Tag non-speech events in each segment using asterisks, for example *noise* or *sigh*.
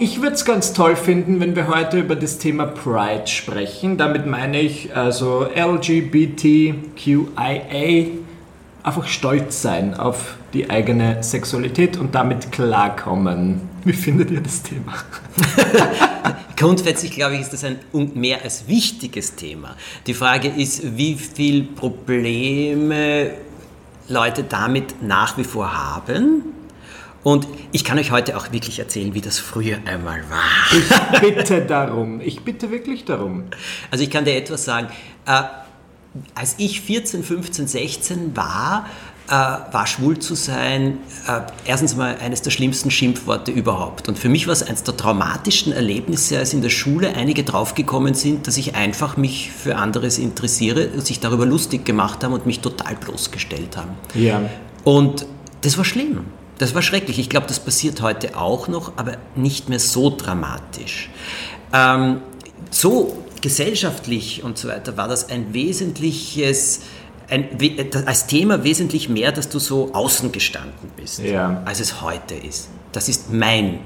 Ich würde es ganz toll finden, wenn wir heute über das Thema Pride sprechen. Damit meine ich also LGBTQIA, einfach stolz sein auf die eigene Sexualität und damit klarkommen. Wie findet ihr das Thema? *laughs* Grundsätzlich glaube ich, ist das ein mehr als wichtiges Thema. Die Frage ist, wie viele Probleme Leute damit nach wie vor haben und ich kann euch heute auch wirklich erzählen, wie das früher einmal war. Ich bitte darum. Ich bitte wirklich darum. Also ich kann dir etwas sagen. Äh, als ich 14, 15, 16 war, äh, war schwul zu sein äh, erstens mal eines der schlimmsten Schimpfworte überhaupt. Und für mich war es eines der traumatischsten Erlebnisse, als in der Schule einige draufgekommen sind, dass ich einfach mich für anderes interessiere, sich darüber lustig gemacht haben und mich total bloßgestellt haben. Ja. Und das war schlimm. Das war schrecklich. Ich glaube, das passiert heute auch noch, aber nicht mehr so dramatisch. Ähm, so gesellschaftlich und so weiter war das ein wesentliches, ein, als Thema wesentlich mehr, dass du so außen gestanden bist, ja. als es heute ist. Das ist mein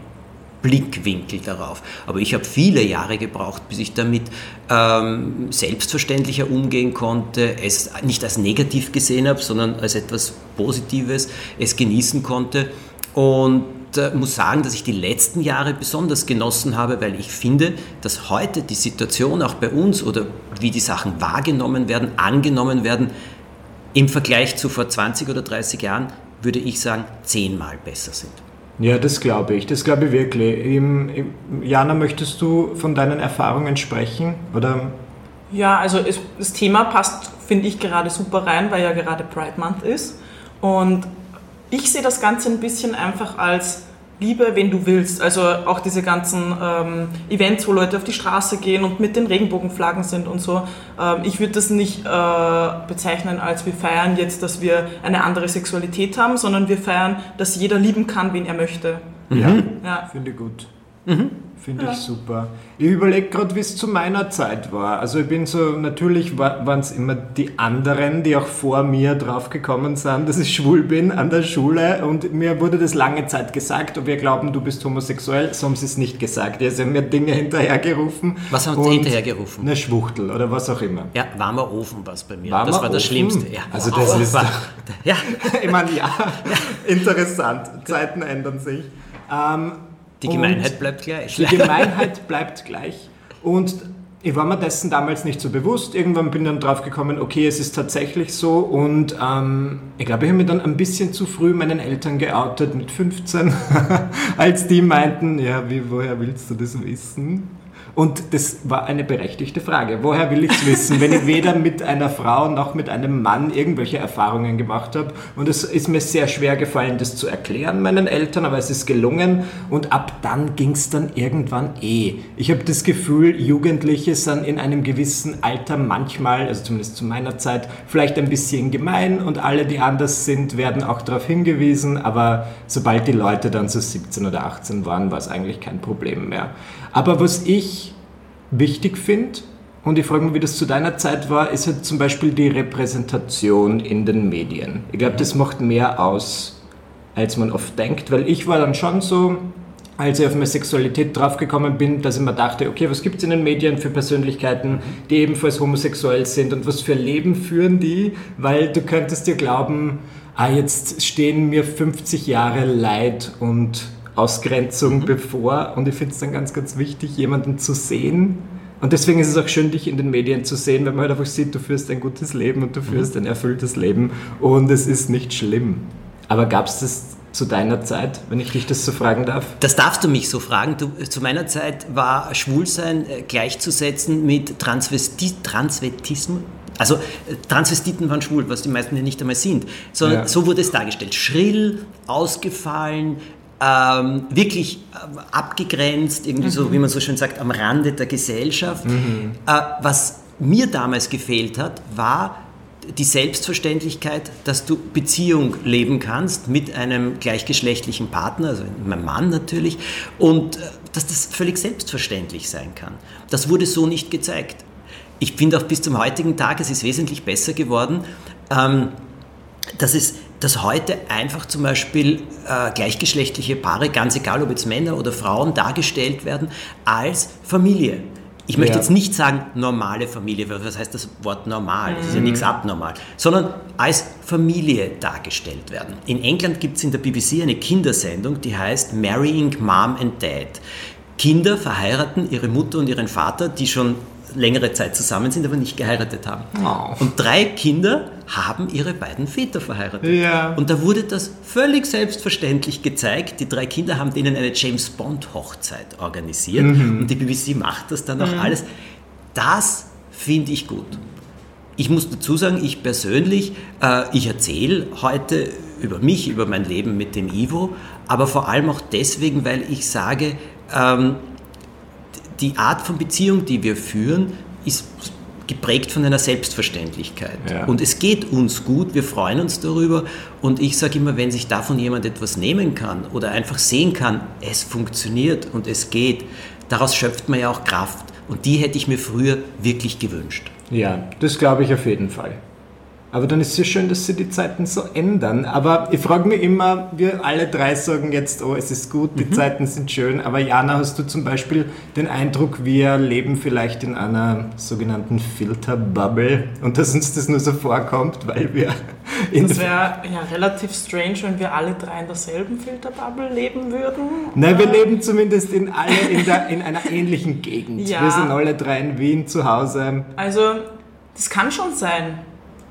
Blickwinkel darauf. Aber ich habe viele Jahre gebraucht, bis ich damit ähm, selbstverständlicher umgehen konnte, es nicht als negativ gesehen habe, sondern als etwas Positives, es genießen konnte. Und äh, muss sagen, dass ich die letzten Jahre besonders genossen habe, weil ich finde, dass heute die Situation auch bei uns oder wie die Sachen wahrgenommen werden, angenommen werden, im Vergleich zu vor 20 oder 30 Jahren, würde ich sagen, zehnmal besser sind. Ja, das glaube ich. Das glaube ich wirklich. Jana, möchtest du von deinen Erfahrungen sprechen? Oder? Ja, also es, das Thema passt, finde ich, gerade super rein, weil ja gerade Pride Month ist. Und ich sehe das Ganze ein bisschen einfach als Liebe, wenn du willst. Also auch diese ganzen ähm, Events, wo Leute auf die Straße gehen und mit den Regenbogenflaggen sind und so. Ähm, ich würde das nicht äh, bezeichnen als wir feiern jetzt, dass wir eine andere Sexualität haben, sondern wir feiern, dass jeder lieben kann, wen er möchte. Ja, ja. finde ich gut. Mhm. Finde ja. ich super. Ich überlege gerade, wie es zu meiner Zeit war. Also ich bin so, natürlich waren es immer die anderen, die auch vor mir drauf gekommen sind, dass ich schwul bin an der Schule und mir wurde das lange Zeit gesagt, ob wir glauben, du bist homosexuell, so haben sie es nicht gesagt. Die haben mir Dinge hinterhergerufen. Was haben sie hinterhergerufen? Eine Schwuchtel oder was auch immer. Ja, warmer Ofen war es bei mir. Warmer das war das Ofen? Schlimmste. Ja. Also das ist... ja. *laughs* ich meine, ja, interessant. Zeiten ändern sich. Ähm, die Gemeinheit bleibt gleich. Die Gemeinheit bleibt gleich. Und ich war mir dessen damals nicht so bewusst. Irgendwann bin ich dann drauf gekommen, okay, es ist tatsächlich so. Und ähm, ich glaube, ich habe mich dann ein bisschen zu früh meinen Eltern geoutet mit 15, *laughs* als die meinten, ja, wie, woher willst du das wissen? Und das war eine berechtigte Frage. Woher will ich es wissen, wenn ich weder mit einer Frau noch mit einem Mann irgendwelche Erfahrungen gemacht habe? Und es ist mir sehr schwer gefallen, das zu erklären meinen Eltern, aber es ist gelungen. Und ab dann ging es dann irgendwann eh. Ich habe das Gefühl, Jugendliche sind in einem gewissen Alter manchmal, also zumindest zu meiner Zeit, vielleicht ein bisschen gemein und alle, die anders sind, werden auch darauf hingewiesen. Aber sobald die Leute dann so 17 oder 18 waren, war es eigentlich kein Problem mehr. Aber was ich wichtig finde, und ich frage mich, wie das zu deiner Zeit war, ist halt zum Beispiel die Repräsentation in den Medien. Ich glaube, das macht mehr aus, als man oft denkt, weil ich war dann schon so, als ich auf meine Sexualität draufgekommen bin, dass ich mir dachte, okay, was gibt es in den Medien für Persönlichkeiten, die ebenfalls homosexuell sind und was für Leben führen die? Weil du könntest dir glauben, ah, jetzt stehen mir 50 Jahre Leid und Ausgrenzung mhm. bevor. Und ich finde es dann ganz, ganz wichtig, jemanden zu sehen. Und deswegen ist es auch schön, dich in den Medien zu sehen, wenn man halt einfach sieht, du führst ein gutes Leben und du führst mhm. ein erfülltes Leben und es ist nicht schlimm. Aber gab es das zu deiner Zeit, wenn ich dich das so fragen darf? Das darfst du mich so fragen. Du, zu meiner Zeit war Schwulsein äh, gleichzusetzen mit Transvesti Transvestismus. Also äh, Transvestiten waren schwul, was die meisten ja nicht einmal sind. Sondern ja. so wurde es dargestellt. Schrill, ausgefallen, ähm, wirklich äh, abgegrenzt, irgendwie so, wie man so schön sagt, am Rande der Gesellschaft. Äh, was mir damals gefehlt hat, war die Selbstverständlichkeit, dass du Beziehung leben kannst mit einem gleichgeschlechtlichen Partner, also meinem Mann natürlich, und äh, dass das völlig selbstverständlich sein kann. Das wurde so nicht gezeigt. Ich finde auch bis zum heutigen Tag, es ist wesentlich besser geworden, ähm, dass es dass heute einfach zum Beispiel äh, gleichgeschlechtliche Paare, ganz egal ob jetzt Männer oder Frauen, dargestellt werden als Familie. Ich möchte Ja. jetzt nicht sagen normale Familie, weil was heißt das Wort normal? Das ist ja nichts abnormal, sondern als Familie dargestellt werden. In England gibt es in der BBC eine Kindersendung, die heißt Marrying Mom and Dad. Kinder verheiraten ihre Mutter und ihren Vater, die schon längere Zeit zusammen sind, aber nicht geheiratet haben. Oh. Und drei Kinder haben ihre beiden Väter verheiratet. Ja. Und da wurde das völlig selbstverständlich gezeigt. Die drei Kinder haben denen eine James Bond Hochzeit organisiert und die BBC macht das dann auch alles. Das finde ich gut. Ich muss dazu sagen, ich persönlich, äh, ich erzähle heute über mich, über mein Leben mit dem Ivo, aber vor allem auch deswegen, weil ich sage, ähm, die Art von Beziehung, die wir führen, ist geprägt von einer Selbstverständlichkeit. Ja. Und es geht uns gut, wir freuen uns darüber. Und ich sage immer, wenn sich davon jemand etwas nehmen kann oder einfach sehen kann, es funktioniert und es geht, daraus schöpft man ja auch Kraft. Und die hätte ich mir früher wirklich gewünscht. Ja, das glaube ich auf jeden Fall. Aber dann ist es ja schön, dass sie die Zeiten so ändern. Aber ich frage mich immer, wir alle drei sagen jetzt, oh, es ist gut, die Zeiten sind schön. Aber Jana, hast du zum Beispiel den Eindruck, wir leben vielleicht in einer sogenannten Filterbubble und dass uns das nur so vorkommt, weil wir *laughs* in Das wäre ja relativ strange, wenn wir alle drei in derselben Filterbubble leben würden. Nein, wir leben zumindest in, alle in, der, in einer ähnlichen Gegend. *laughs* Ja. Wir sind alle drei in Wien zu Hause. Also, das kann schon sein.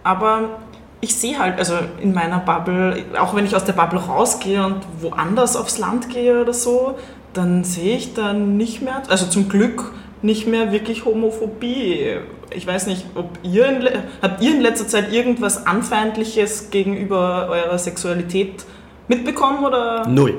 Aber ich sehe halt, also in meiner Bubble, auch wenn ich aus der Bubble rausgehe und woanders aufs Land gehe oder so, dann sehe ich dann nicht mehr, also zum Glück nicht mehr wirklich Homophobie. Ich weiß nicht, ob ihr in, habt ihr in letzter Zeit irgendwas Anfeindliches gegenüber eurer Sexualität mitbekommen oder? Null.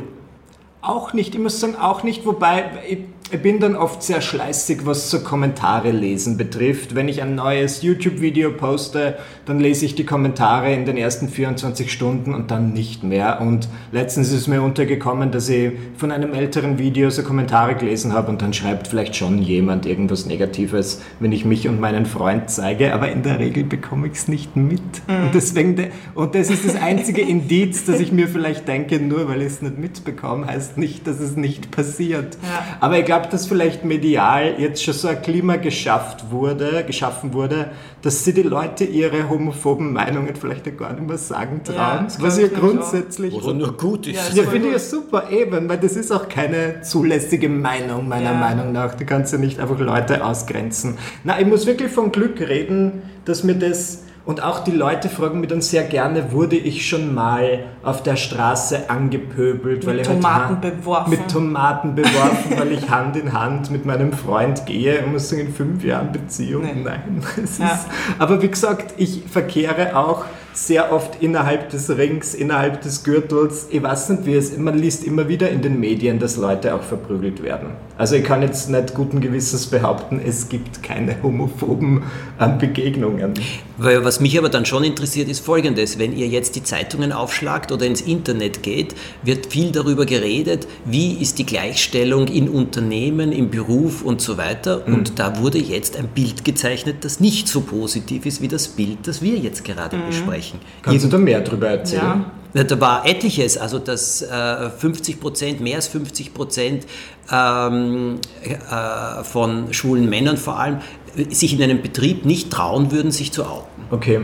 Auch nicht, ich muss sagen, auch nicht, wobei ich, bin dann oft sehr schleißig, was so Kommentare lesen betrifft. Wenn ich ein neues YouTube-Video poste, dann lese ich die Kommentare in den ersten 24 Stunden und dann nicht mehr. Und letztens ist es mir untergekommen, dass ich von einem älteren Video so Kommentare gelesen habe und dann schreibt vielleicht schon jemand irgendwas Negatives, wenn ich mich und meinen Freund zeige, aber in der Regel bekomme ich es nicht mit. Und deswegen, de- und das ist das einzige *laughs* Indiz, dass ich mir vielleicht denke, nur weil ich es nicht mitbekomme, heißt nicht, dass es nicht passiert. Ja. Aber ich glaube, dass vielleicht medial jetzt schon so ein Klima geschafft wurde, geschaffen wurde, dass sie die Leute ihre homophoben Meinungen vielleicht auch gar nicht mehr sagen Ja, trauen. das was ja grundsätzlich Oder nur gut ist. Ja, ja, finde ich ja super eben, weil das ist auch keine zulässige Meinung, meiner Ja. Meinung nach. Du kannst ja nicht einfach Leute ausgrenzen. Na, ich muss wirklich von Glück reden, dass mir das. Und auch die Leute fragen mich dann sehr gerne, wurde ich schon mal auf der Straße angepöbelt, weil Mit ich halt Tomaten beworfen. Mit Tomaten beworfen, weil ich Hand in Hand mit meinem Freund gehe. Ich muss sagen, in fünf Jahren Beziehung, Nee. nein. *laughs* Ja. ist, aber wie gesagt, ich verkehre auch sehr oft innerhalb des Rings, innerhalb des Gürtels. Ich weiß nicht, wie es, man liest immer wieder in den Medien, dass Leute auch verprügelt werden. Also ich kann jetzt nicht guten Gewissens behaupten, es gibt keine homophoben ähm, Begegnungen. Weil was mich aber dann schon interessiert, ist Folgendes. Wenn ihr jetzt die Zeitungen aufschlagt oder ins Internet geht, wird viel darüber geredet, wie ist die Gleichstellung in Unternehmen, im Beruf und so weiter. Und da wurde jetzt ein Bild gezeichnet, das nicht so positiv ist wie das Bild, das wir jetzt gerade besprechen. Kannst du da mehr darüber erzählen? Ja. Da war etliches, also dass äh, 50 Prozent, mehr als 50 Prozent ähm, äh, von schwulen Männern vor allem äh, sich in einem Betrieb nicht trauen würden, sich zu outen. Okay,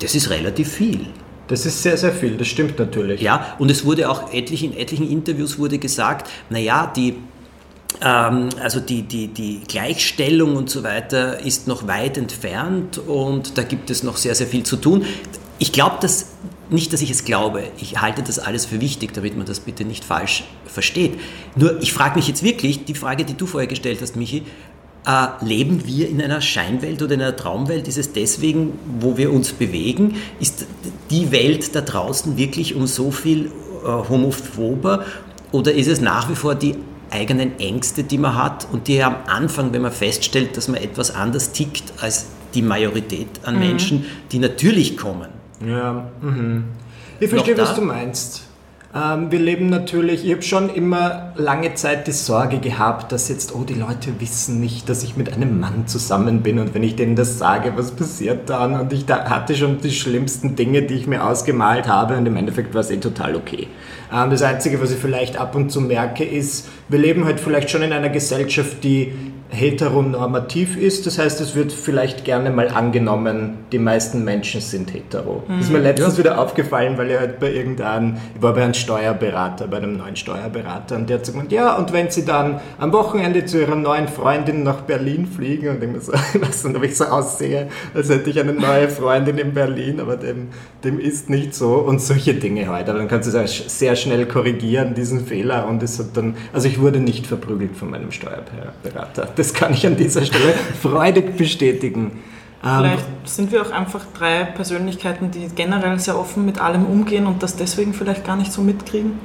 Das ist relativ viel. das ist sehr, sehr viel, das stimmt natürlich. Ja, und es wurde auch etlich, in etlichen Interviews wurde gesagt, naja, die, ähm, also die, die, die Gleichstellung und so weiter ist noch weit entfernt und da gibt es noch sehr, sehr viel zu tun. Ich glaube das nicht, dass ich es glaube. Ich halte das alles für wichtig, damit man das bitte nicht falsch versteht. Nur ich frage mich jetzt wirklich, die Frage, die du vorher gestellt hast, Michi, äh, leben wir in einer Scheinwelt oder in einer Traumwelt? Ist es deswegen, wo wir uns bewegen? Ist die Welt da draußen wirklich um so viel äh, homophober? Oder ist es nach wie vor die eigenen Ängste, die man hat und die am Anfang, wenn man feststellt, dass man etwas anders tickt als die Majorität an Menschen, die natürlich kommen? Ja, mhm. ich verstehe, was du meinst. Ähm, wir leben natürlich, ich habe schon immer lange Zeit die Sorge gehabt, dass jetzt, oh, die Leute wissen nicht, dass ich mit einem Mann zusammen bin und wenn ich denen das sage, was passiert dann? Und ich da hatte schon die schlimmsten Dinge, die ich mir ausgemalt habe und im Endeffekt war es eh total okay. Ähm, das Einzige, was ich vielleicht ab und zu merke, ist, wir leben halt vielleicht schon in einer Gesellschaft, die heteronormativ ist. Das heißt, es wird vielleicht gerne mal angenommen, die meisten Menschen sind hetero. Das ist mir letztens wieder aufgefallen, weil ich halt bei irgendeinem, ich war bei einem Steuerberater, bei einem neuen Steuerberater und der hat gesagt, ja, und wenn Sie dann am Wochenende zu Ihrer neuen Freundin nach Berlin fliegen und ich mir so, *laughs* weiß nicht, ob ich so aussehe, als hätte ich eine neue Freundin in Berlin, aber dem, dem ist nicht so und solche Dinge halt. Aber dann kannst du es sehr schnell korrigieren, diesen Fehler und es hat dann, also ich wurde nicht verprügelt von meinem Steuerberater. Das kann ich an dieser Stelle freudig bestätigen. Ähm, Vielleicht sind wir auch einfach drei Persönlichkeiten, die generell sehr offen mit allem umgehen und das deswegen vielleicht gar nicht so mitkriegen.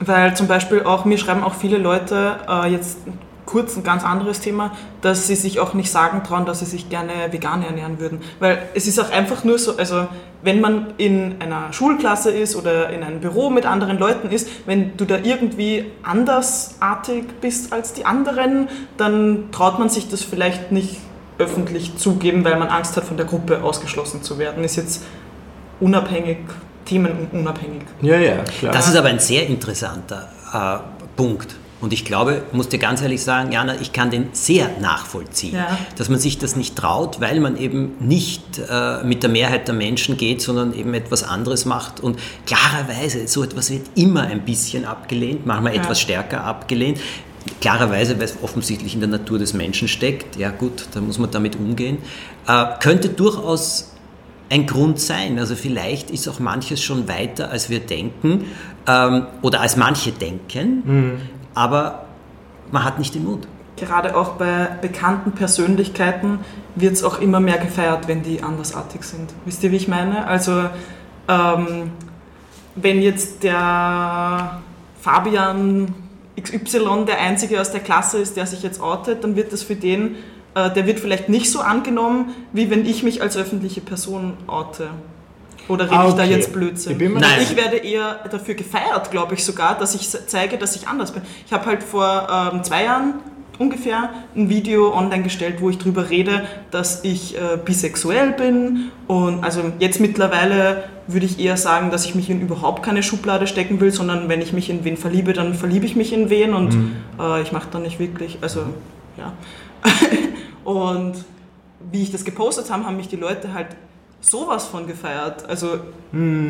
Weil zum Beispiel auch, mir schreiben auch viele Leute, äh, jetzt kurz ein ganz anderes Thema, dass sie sich auch nicht sagen trauen, dass sie sich gerne vegan ernähren würden. Weil es ist auch einfach nur so, also wenn man in einer Schulklasse ist oder in einem Büro mit anderen Leuten ist, wenn du da irgendwie andersartig bist als die anderen, dann traut man sich das vielleicht nicht öffentlich zugeben, weil man Angst hat, von der Gruppe ausgeschlossen zu werden. Ist jetzt unabhängig, themenunabhängig. ja, ja, klar. Das ist aber ein sehr interessanter äh, Punkt. Und ich glaube, muss dir ganz ehrlich sagen, Jana, ich kann den sehr nachvollziehen, Ja. dass man sich das nicht traut, weil man eben nicht äh, mit der Mehrheit der Menschen geht, sondern eben etwas anderes macht. Und klarerweise, so etwas wird immer ein bisschen abgelehnt, manchmal Ja. etwas stärker abgelehnt. Klarerweise, weil es offensichtlich in der Natur des Menschen steckt. Ja gut, da muss man damit umgehen. Äh, könnte durchaus ein Grund sein. Also vielleicht ist auch manches schon weiter, als wir denken ähm, oder als manche denken, aber man hat nicht den Mut. Gerade auch bei bekannten Persönlichkeiten wird es auch immer mehr gefeiert, wenn die andersartig sind. Wisst ihr, wie ich meine? Also ähm, wenn jetzt der Fabian XY der Einzige aus der Klasse ist, der sich jetzt outet, dann wird das für den, äh, der wird vielleicht nicht so angenommen, wie wenn ich mich als öffentliche Person oute. Oder rede Ah, ich da okay. jetzt Blödsinn? Ich Nein. Ich werde eher dafür gefeiert, glaube ich sogar, dass ich zeige, dass ich anders bin. Ich habe halt vor ähm, zwei Jahren ungefähr ein Video online gestellt, wo ich drüber rede, dass ich äh, bisexuell bin und also jetzt mittlerweile würde ich eher sagen, dass ich mich in überhaupt keine Schublade stecken will, sondern wenn ich mich in wen verliebe, dann verliebe ich mich in wen und äh, ich mache dann nicht wirklich, also ja. *laughs* und wie ich das gepostet habe, haben mich die Leute halt sowas von gefeiert. Also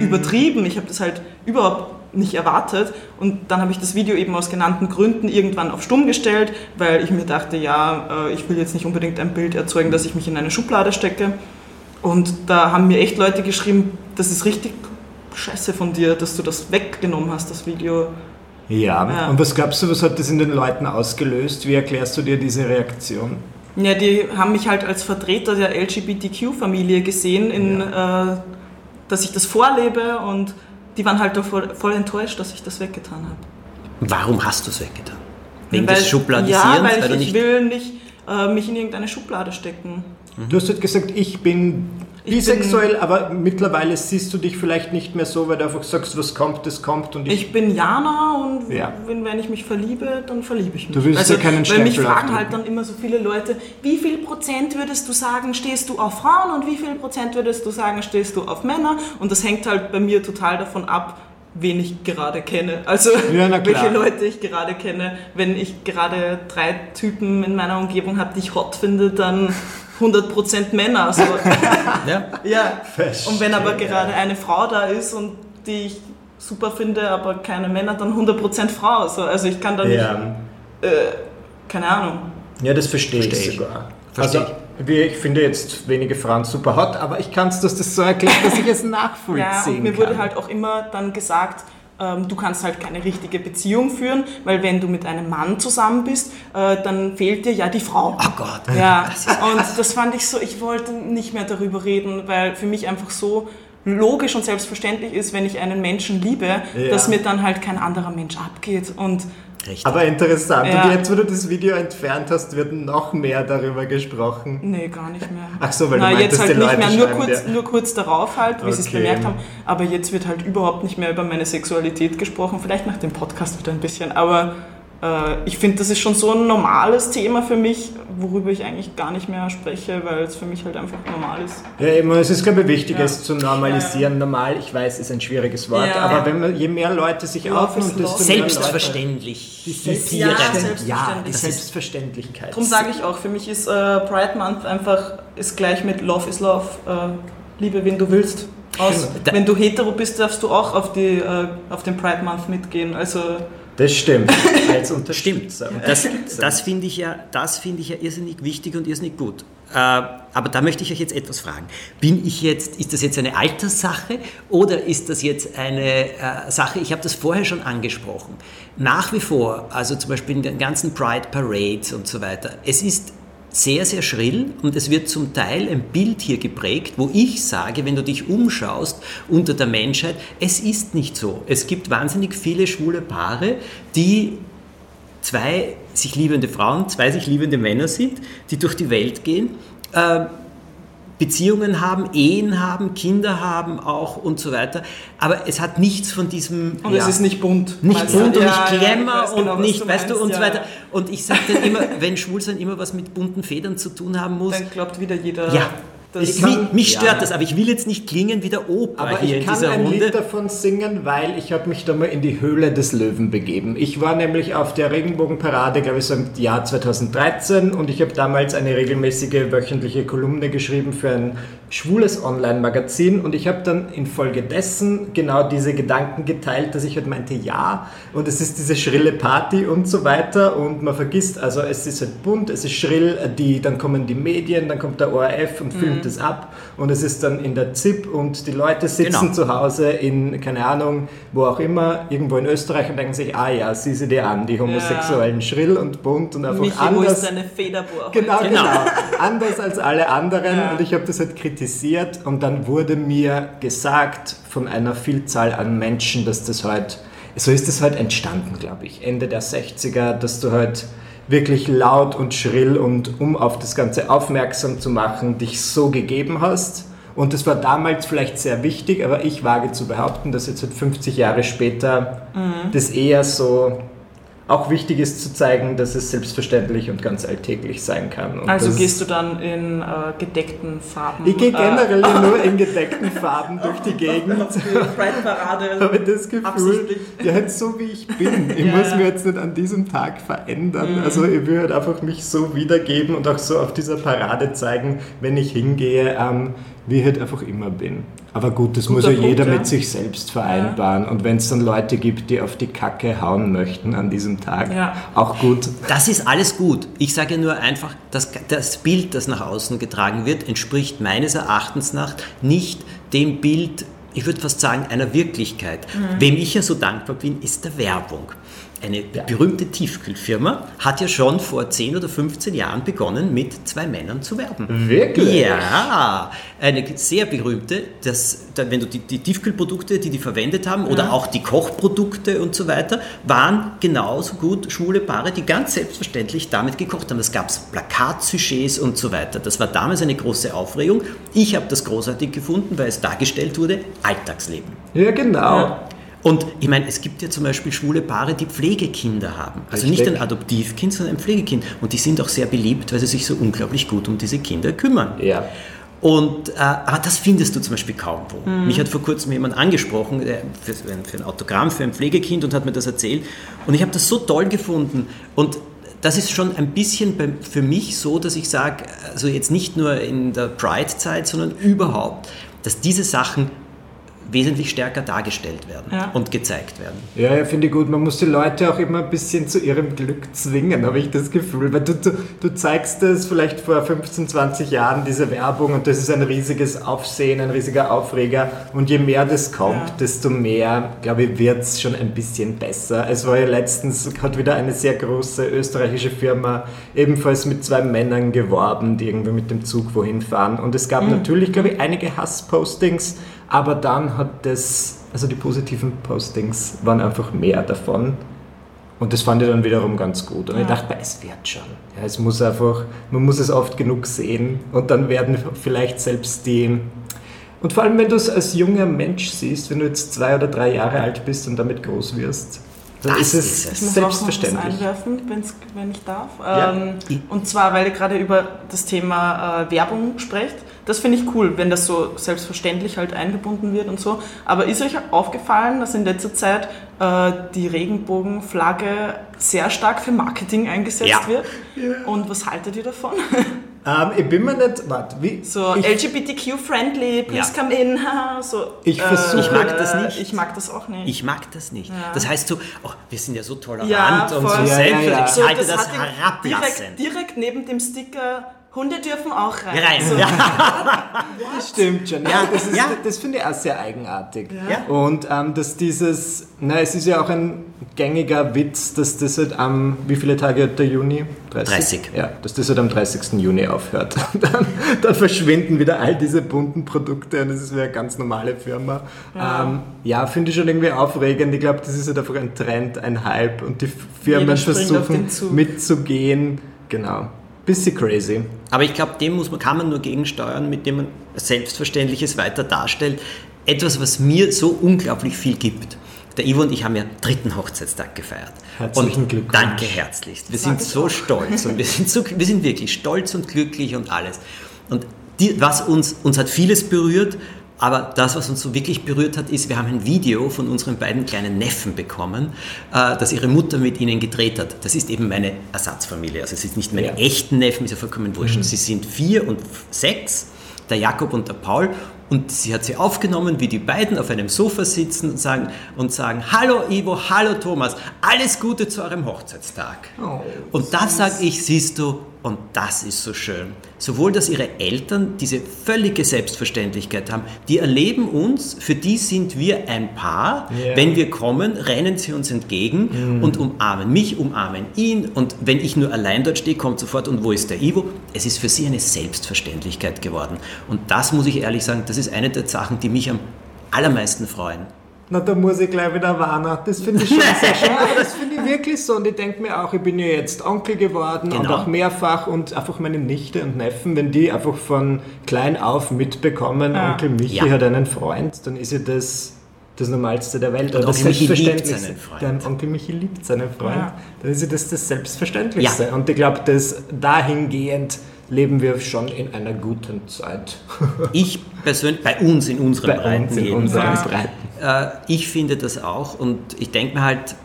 übertrieben. Ich habe das halt überhaupt nicht erwartet. Und dann habe ich das Video eben aus genannten Gründen irgendwann auf stumm gestellt, weil ich mir dachte, ja, äh, ich will jetzt nicht unbedingt ein Bild erzeugen, dass ich mich in eine Schublade stecke. Und da haben mir echt Leute geschrieben, das ist richtig scheiße von dir, dass du das weggenommen hast, das Video. Ja. Ja. und was glaubst du, was hat das in den Leuten ausgelöst? Wie erklärst du dir diese Reaktion? Ja, die haben mich halt als Vertreter der LGBTQ-Familie gesehen, in, äh, dass ich das vorlebe und die waren halt voll, voll enttäuscht, dass ich das weggetan habe. Warum hast du es weggetan? Wegen Weil- des Schubladisierens? Ja, weil ich, du ich nicht will nicht äh, mich in irgendeine Schublade stecken. Du hast halt gesagt, ich bin Ich bisexuell, aber mittlerweile siehst du dich vielleicht nicht mehr so, weil du einfach sagst, was kommt, das kommt und ich. Ich bin Jana und Ja. wenn, wenn ich mich verliebe, dann verliebe ich mich. Du willst also, ja keinen Weil mich Stempel fragen aufdrücken. halt dann immer so viele Leute, wie viel Prozent würdest du sagen, stehst du auf Frauen und wie viel Prozent würdest du sagen, stehst du auf Männer? Und das hängt halt bei mir total davon ab, wen ich gerade kenne. Also Ja, *laughs* welche Leute ich gerade kenne. Wenn ich gerade drei Typen in meiner Umgebung habe, die ich hot finde, dann *laughs* 100% Männer. So. *laughs* Ja? Ja, Verstehe. und wenn aber gerade eine Frau da ist und die ich super finde, aber keine Männer, dann 100% Frau. So, also ich kann da nicht, ja. äh, keine Ahnung. ja, das verstehe ich Verstehe ich. sogar. Verstehe also, ich finde jetzt wenige Frauen super hot, aber ich kann es, dass das so erklärt, dass ich es *laughs* nachvollziehen Ja, und mir kann. wurde halt auch immer dann gesagt, du kannst halt keine richtige Beziehung führen, weil wenn du mit einem Mann zusammen bist, äh, dann fehlt dir ja die Frau. Oh Gott. Ja, *laughs* und das fand ich so, ich wollte nicht mehr darüber reden, weil für mich einfach so logisch und selbstverständlich ist, wenn ich einen Menschen liebe, Ja. dass mir dann halt kein anderer Mensch abgeht. Und Richtig. Aber interessant. Ja. Und jetzt, wo du das Video entfernt hast, wird noch mehr darüber gesprochen. nee, gar nicht mehr. Ach so, weil du Na, meintest, jetzt halt die nicht Leute mehr, nur kurz, dir- nur kurz darauf halt, wie sie es Okay. bemerkt haben. Aber jetzt wird halt überhaupt nicht mehr über meine Sexualität gesprochen. Vielleicht nach dem Podcast wieder ein bisschen. Aber ich finde, das ist schon so ein normales Thema für mich, worüber ich eigentlich gar nicht mehr spreche, weil es für mich halt einfach normal ist. Ja, eben, es ist, glaube ich, wichtig, Ja. es zu normalisieren. Normal, ich weiß, ist ein schwieriges Wort, Ja. aber wenn man, je mehr Leute sich is und desto mehr Leute... Selbstverständlich. Die Hippieren. Ja, Selbstverständlichkeit. Ja, die selbstverständlich. Selbstverständlichkeit. Darum sage ich auch, für mich ist äh, Pride Month einfach ist gleich mit Love is Love. Äh, liebe, wen du willst. Aus. Wenn du hetero bist, darfst du auch auf, die, äh, auf den Pride Month mitgehen. Also Das stimmt. *laughs* Als Stimmt. Das, das finde ich, ja, das finde ich ja irrsinnig wichtig und irrsinnig gut. Äh, aber da möchte ich euch jetzt etwas fragen. Bin ich jetzt, ist das jetzt eine Alterssache oder ist das jetzt eine äh, Sache, ich habe das vorher schon angesprochen, nach wie vor, also zum Beispiel in den ganzen Pride Parades und so weiter, es ist sehr, sehr schrill und es wird zum Teil ein Bild hier geprägt, wo ich sage, wenn du dich umschaust unter der Menschheit, es ist nicht so. Es gibt wahnsinnig viele schwule Paare, die zwei sich liebende Frauen, zwei sich liebende Männer sind, die durch die Welt gehen, äh, Beziehungen haben, Ehen haben, Kinder haben auch und so weiter. Aber es hat nichts von diesem... und ja, es ist nicht bunt. nicht Weißt bunt und Ja, nicht ja, ich Glamour und genau, nicht, weißt du, und so weiter. Und ich sage dann immer, wenn Schwulsein immer was mit bunten Federn zu tun haben muss, Dann glaubt wieder jeder, ja, ich, kann- mich, stört ja. das, aber ich will jetzt nicht klingen wie der Opa Aber hier ich in kann dieser ein Runde. Lied davon singen, weil ich habe mich da mal in die Höhle des Löwen begeben. Ich war nämlich auf der Regenbogenparade, glaube ich, so im Jahr 2013 und ich habe damals eine regelmäßige wöchentliche Kolumne geschrieben für ein schwules Online-Magazin und ich habe dann infolgedessen genau diese Gedanken geteilt, dass ich halt meinte, ja, und es ist diese schrille Party und so weiter und man vergisst, also es ist halt bunt, es ist schrill, die, dann kommen die Medien, dann kommt der ORF und filmt es ab und es ist dann in der ZIP und die Leute sitzen Genau. zu Hause in, keine Ahnung, wo auch immer, irgendwo in Österreich und denken sich, ah ja, sieh sie dir an, die Homosexuellen schrill und bunt und einfach Michi, wo anders. ist deine Federbohr? Genau, genau. Genau. Anders als alle anderen. Ja. Und ich habe das halt kritisiert. Und dann wurde mir gesagt von einer Vielzahl an Menschen, dass das halt, so ist das halt entstanden, glaube ich, Ende der 60er, dass du halt wirklich laut und schrill und um auf das Ganze aufmerksam zu machen, dich so gegeben hast. Und das war damals vielleicht sehr wichtig, aber ich wage zu behaupten, dass jetzt halt 50 Jahre später Mhm. das eher so auch wichtig ist zu zeigen, dass es selbstverständlich und ganz alltäglich sein kann. Und Also gehst du dann in äh, gedeckten Farben? Ich gehe äh, generell nur *laughs* in gedeckten Farben durch die Gegend. Pride-Parade. habe das Gefühl, ja, *laughs* halt so wie ich bin. Ich *laughs* Ja, muss ja. mir jetzt nicht an diesem Tag verändern. Mhm. Also ich will halt einfach mich so wiedergeben und auch so auf dieser Parade zeigen, wenn ich hingehe, ähm, wie ich halt einfach immer bin. Aber gut, das muss Guter ja jeder Punkt, ja. mit sich selbst vereinbaren. Und wenn es dann Leute gibt, die auf die Kacke hauen möchten an diesem Tag, Ja. auch gut. Das ist alles gut. Ich sage nur einfach, dass das Bild, das nach außen getragen wird, entspricht meines Erachtens nach nicht dem Bild, ich würde fast sagen, einer Wirklichkeit. Wem ich ja so dankbar bin, ist der Werbung. Eine berühmte Tiefkühlfirma hat ja schon vor 10 oder 15 Jahren begonnen, mit zwei Männern zu werben. Wirklich? Ja, eine sehr berühmte, das, da, wenn du die, die Tiefkühlprodukte, die die verwendet haben, oder auch die Kochprodukte und so weiter, waren genauso gut schwule Paare, die ganz selbstverständlich damit gekocht haben. Das gab es Plakatsujets und so weiter. Das war damals eine große Aufregung. Ich habe das großartig gefunden, weil es dargestellt wurde, Alltagsleben. Ja, genau. Ja. Und ich meine, es gibt ja zum Beispiel schwule Paare, die Pflegekinder haben. Also nicht Richtig. ein Adoptivkind, sondern ein Pflegekind. Und die sind auch sehr beliebt, weil sie sich so unglaublich gut um diese Kinder kümmern. Ja. Und, äh, aber das findest du zum Beispiel kaum wo. Mich hat vor kurzem jemand angesprochen äh, für, ein- für ein Autogramm für ein Pflegekind und hat mir das erzählt. Und ich habe das so toll gefunden. Und das ist schon ein bisschen bei, für mich so, dass ich sage, also jetzt nicht nur in der Pride-Zeit, sondern überhaupt, dass diese Sachen wesentlich stärker dargestellt werden Ja. und gezeigt werden. Ja, ja finde ich gut. Man muss die Leute auch immer ein bisschen zu ihrem Glück zwingen, habe ich das Gefühl. Weil du, du, du zeigst es vielleicht vor 15, 20 Jahren, diese Werbung, und das ist ein riesiges Aufsehen, ein riesiger Aufreger. Und je mehr das kommt, Ja. desto mehr, glaube ich, wird es schon ein bisschen besser. Es war ja letztens, hat wieder eine sehr große österreichische Firma ebenfalls mit zwei Männern geworben, die irgendwie mit dem Zug wohin fahren. Und es gab natürlich, glaube ich, einige Hasspostings, Aber dann hat das, also die positiven Postings waren einfach mehr davon. Und das fand ich dann wiederum ganz gut. Und ich dachte, es wird schon. Ja, es muss einfach, man muss es oft genug sehen und dann werden vielleicht selbst die. Und vor allem, wenn du es als junger Mensch siehst, wenn du jetzt zwei oder drei Jahre alt bist und damit groß wirst, dann Das ist es ist es. Ich muss selbstverständlich. auch noch was einwerfen, wenn ich darf. Ja. Ähm, und zwar, weil ihr gerade über das Thema äh, Werbung sprecht. Das finde ich cool, wenn das so selbstverständlich halt eingebunden wird und so. Aber ist euch aufgefallen, dass in letzter Zeit äh, die Regenbogenflagge sehr stark für Marketing eingesetzt Ja. wird? Und was haltet ihr davon? *laughs* Ähm, ich bin mir nicht, warte, wie? So LGBTQ-friendly, please Ja. come in. *laughs* so, Ich versuche- Ich mag das nicht. Ich mag das auch nicht. Ich mag das nicht. Das heißt so, oh, wir sind ja so tolerant Ja, und so. Ja, selbstverständlich. ja, ja. Ich halte das, hat ihn herablassend. direkt, direkt neben dem Sticker, Hunde dürfen auch rein. Rein. So, Ja. *laughs* Das stimmt schon. Ja, das, ist, ja. das finde ich auch sehr eigenartig. Ja. Und ähm, dass dieses, na, es ist ja auch ein gängiger Witz, dass das halt am, wie viele Tage hat der Juni? 30. Ja, dass das halt am 30. Juni aufhört. *laughs* Dann, dann verschwinden wieder all diese bunten Produkte und das ist wieder eine ganz normale Firma. Ja, ähm, ja finde ich schon irgendwie aufregend. Ich glaube, das ist halt einfach ein Trend, ein Hype und die Firmen versuchen mitzugehen. Genau. Bisschen crazy. Aber ich glaube, dem muss man, kann man nur gegensteuern, mit dem man Selbstverständliches weiter darstellt. Etwas, was mir so unglaublich viel gibt. Der Ivo und ich haben ja dritten Hochzeitstag gefeiert. Herzlichen und Glückwunsch. Danke herzlichst. Wir sind so auch. stolz und wir sind, so, wir sind wirklich stolz und glücklich und alles. Und die, was uns, uns hat vieles berührt, aber das, was uns so wirklich berührt hat, ist, wir haben ein Video von unseren beiden kleinen Neffen bekommen, äh, das ihre Mutter mit ihnen gedreht hat. Das ist eben meine Ersatzfamilie. Also es ist nicht meine Ja. echten Neffen, ist ja vollkommen wurscht. Sie sind vier und sechs, der Jakob und der Paul. Und sie hat sie aufgenommen, wie die beiden auf einem Sofa sitzen und sagen, und sagen Hallo Ivo, hallo Thomas, alles Gute zu eurem Hochzeitstag. Oh, und das sage ich, siehst du, und das ist so schön. Sowohl, dass ihre Eltern diese völlige Selbstverständlichkeit haben, die erleben uns, für die sind wir ein Paar. Ja. Wenn wir kommen, rennen sie uns entgegen und umarmen mich, umarmen ihn. Und wenn ich nur allein dort stehe, kommt sofort, und wo ist der Ivo? Es ist für sie eine Selbstverständlichkeit geworden. Und das muss ich ehrlich sagen, das ist eine der Sachen, die mich am allermeisten freuen. Na, da muss ich gleich wieder warnen. Das finde ich schon sehr schön. *laughs* Das finde ich wirklich so. Und ich denke mir auch, ich bin ja jetzt Onkel geworden und Genau. auch mehrfach und einfach meine Nichte und Neffen, wenn die einfach von klein auf mitbekommen, Onkel Michi Ja. hat einen Freund, dann ist ja das das Normalste der Welt. oder das Onkel Michi liebt Selbstverständlichste. seinen Freund. Der Onkel Michi liebt seinen Freund. Ja. Dann ist ja das das Selbstverständlichste. Ja. Und ich glaube, dass dahingehend leben wir schon in einer guten Zeit. *laughs* Ich persönlich, bei uns in unseren Bei Breiten uns in unseren Breiten. Äh, ich finde das auch und ich denke mir halt,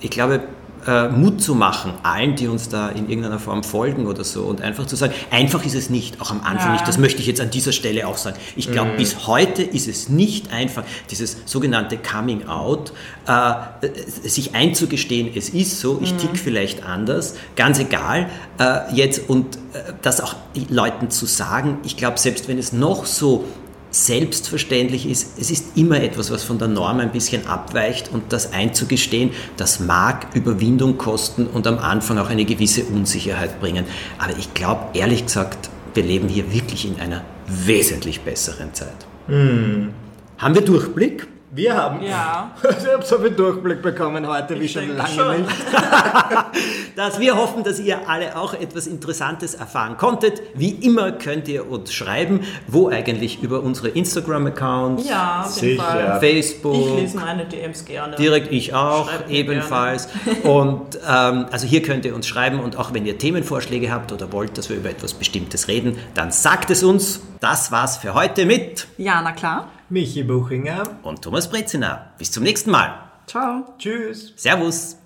ich glaube, äh, Mut zu machen, allen, die uns da in irgendeiner Form folgen oder so und einfach zu sagen, einfach ist es nicht, auch am Anfang Ja. nicht, das möchte ich jetzt an dieser Stelle auch sagen. Ich glaube, bis heute ist es nicht einfach, dieses sogenannte Coming Out, äh, äh, sich einzugestehen, es ist so, ich tick vielleicht anders, ganz egal, äh, jetzt und äh, das auch Leuten zu sagen, ich glaube, selbst wenn es noch so selbstverständlich ist, es ist immer etwas, was von der Norm ein bisschen abweicht und das einzugestehen, das mag Überwindung kosten und am Anfang auch eine gewisse Unsicherheit bringen. Aber ich glaube, ehrlich gesagt, wir leben hier wirklich in einer wesentlich besseren Zeit. Haben wir Durchblick? Wir haben Ja. *laughs* Ich habe so viel Durchblick bekommen heute wie Ich schon denke lange schon. nicht. *laughs* Dass wir hoffen, dass ihr alle auch etwas Interessantes erfahren konntet. Wie immer könnt ihr uns schreiben, wo eigentlich über unsere Instagram-Accounts, Ja, auf jeden Sicher. Fall. Facebook, Ich lese meine DMs gerne. Direkt ich auch, Schreibt ebenfalls. *laughs* Und ähm, also hier könnt ihr uns schreiben und auch wenn ihr Themenvorschläge habt oder wollt, dass wir über etwas Bestimmtes reden, dann sagt es uns. Das war's für heute mit Ja, na klar. Michi Buchinger. und Thomas Brezina. Bis zum nächsten Mal. Ciao. Tschüss. Servus.